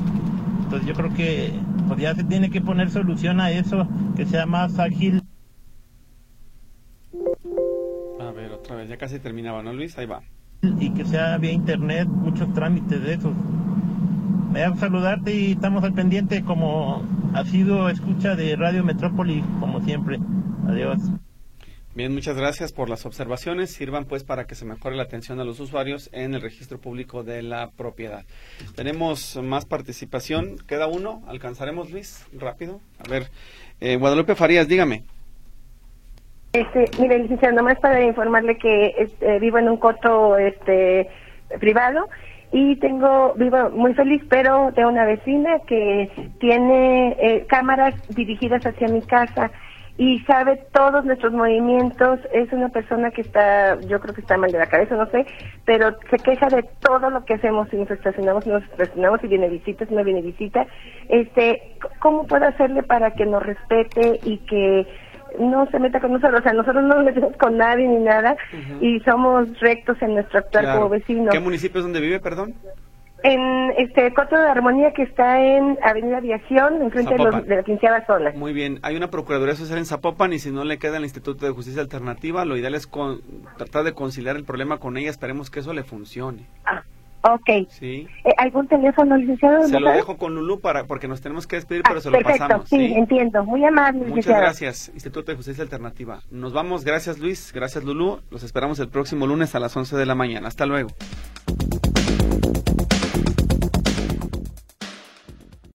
Entonces yo creo que pues ya se tiene que poner solución a eso, que sea más ágil. A ver, otra vez, ya casi terminaba, ¿no, Luis? Ahí va. Y que sea vía internet, muchos trámites de esos. Me a saludarte y estamos al pendiente como ha sido escucha de Radio Metrópoli, como siempre. Adiós. Bien, muchas gracias por las observaciones. Sirvan pues para que se mejore la atención a los usuarios en el registro público de la propiedad. Tenemos más participación. Queda uno. ¿Alcanzaremos, Luis? Rápido. A ver, eh, Guadalupe Farías, dígame. Este, mire, licenciado, nomás para informarle que este, vivo en un coto este, privado y tengo vivo muy feliz pero tengo una vecina que tiene eh, cámaras dirigidas hacia mi casa y sabe todos nuestros movimientos. Es una persona que está, yo creo que está mal de la cabeza, no sé, pero se queja de todo lo que hacemos. Si nos estacionamos, nos estacionamos, si viene visita, si no viene visita. Este, ¿Cómo puedo hacerle para que nos respete y que no se meta con nosotros? O sea, nosotros no nos metemos con nadie ni nada y somos rectos en nuestro actuar como vecinos. ¿Qué municipio es donde vive, perdón? En este Coto de Armonía que está en Avenida Aviación, enfrente de, los, de, la quinceava zona. Muy bien, hay una Procuraduría Social en Zapopan y si no le queda el Instituto de Justicia Alternativa, lo ideal es con, tratar de conciliar el problema con ella, esperemos que eso le funcione. Ah, ok. Sí. Eh, ¿Algún teléfono, licenciado? Se lo dejo con Lulú para, porque nos tenemos que despedir, pero se lo perfecto, pasamos. Sí, entiendo. Muy amable, Muchas licenciado. gracias, Instituto de Justicia Alternativa. Nos vamos, gracias Luis, gracias Lulú. Los esperamos el próximo lunes a las 11 de la mañana. Hasta luego.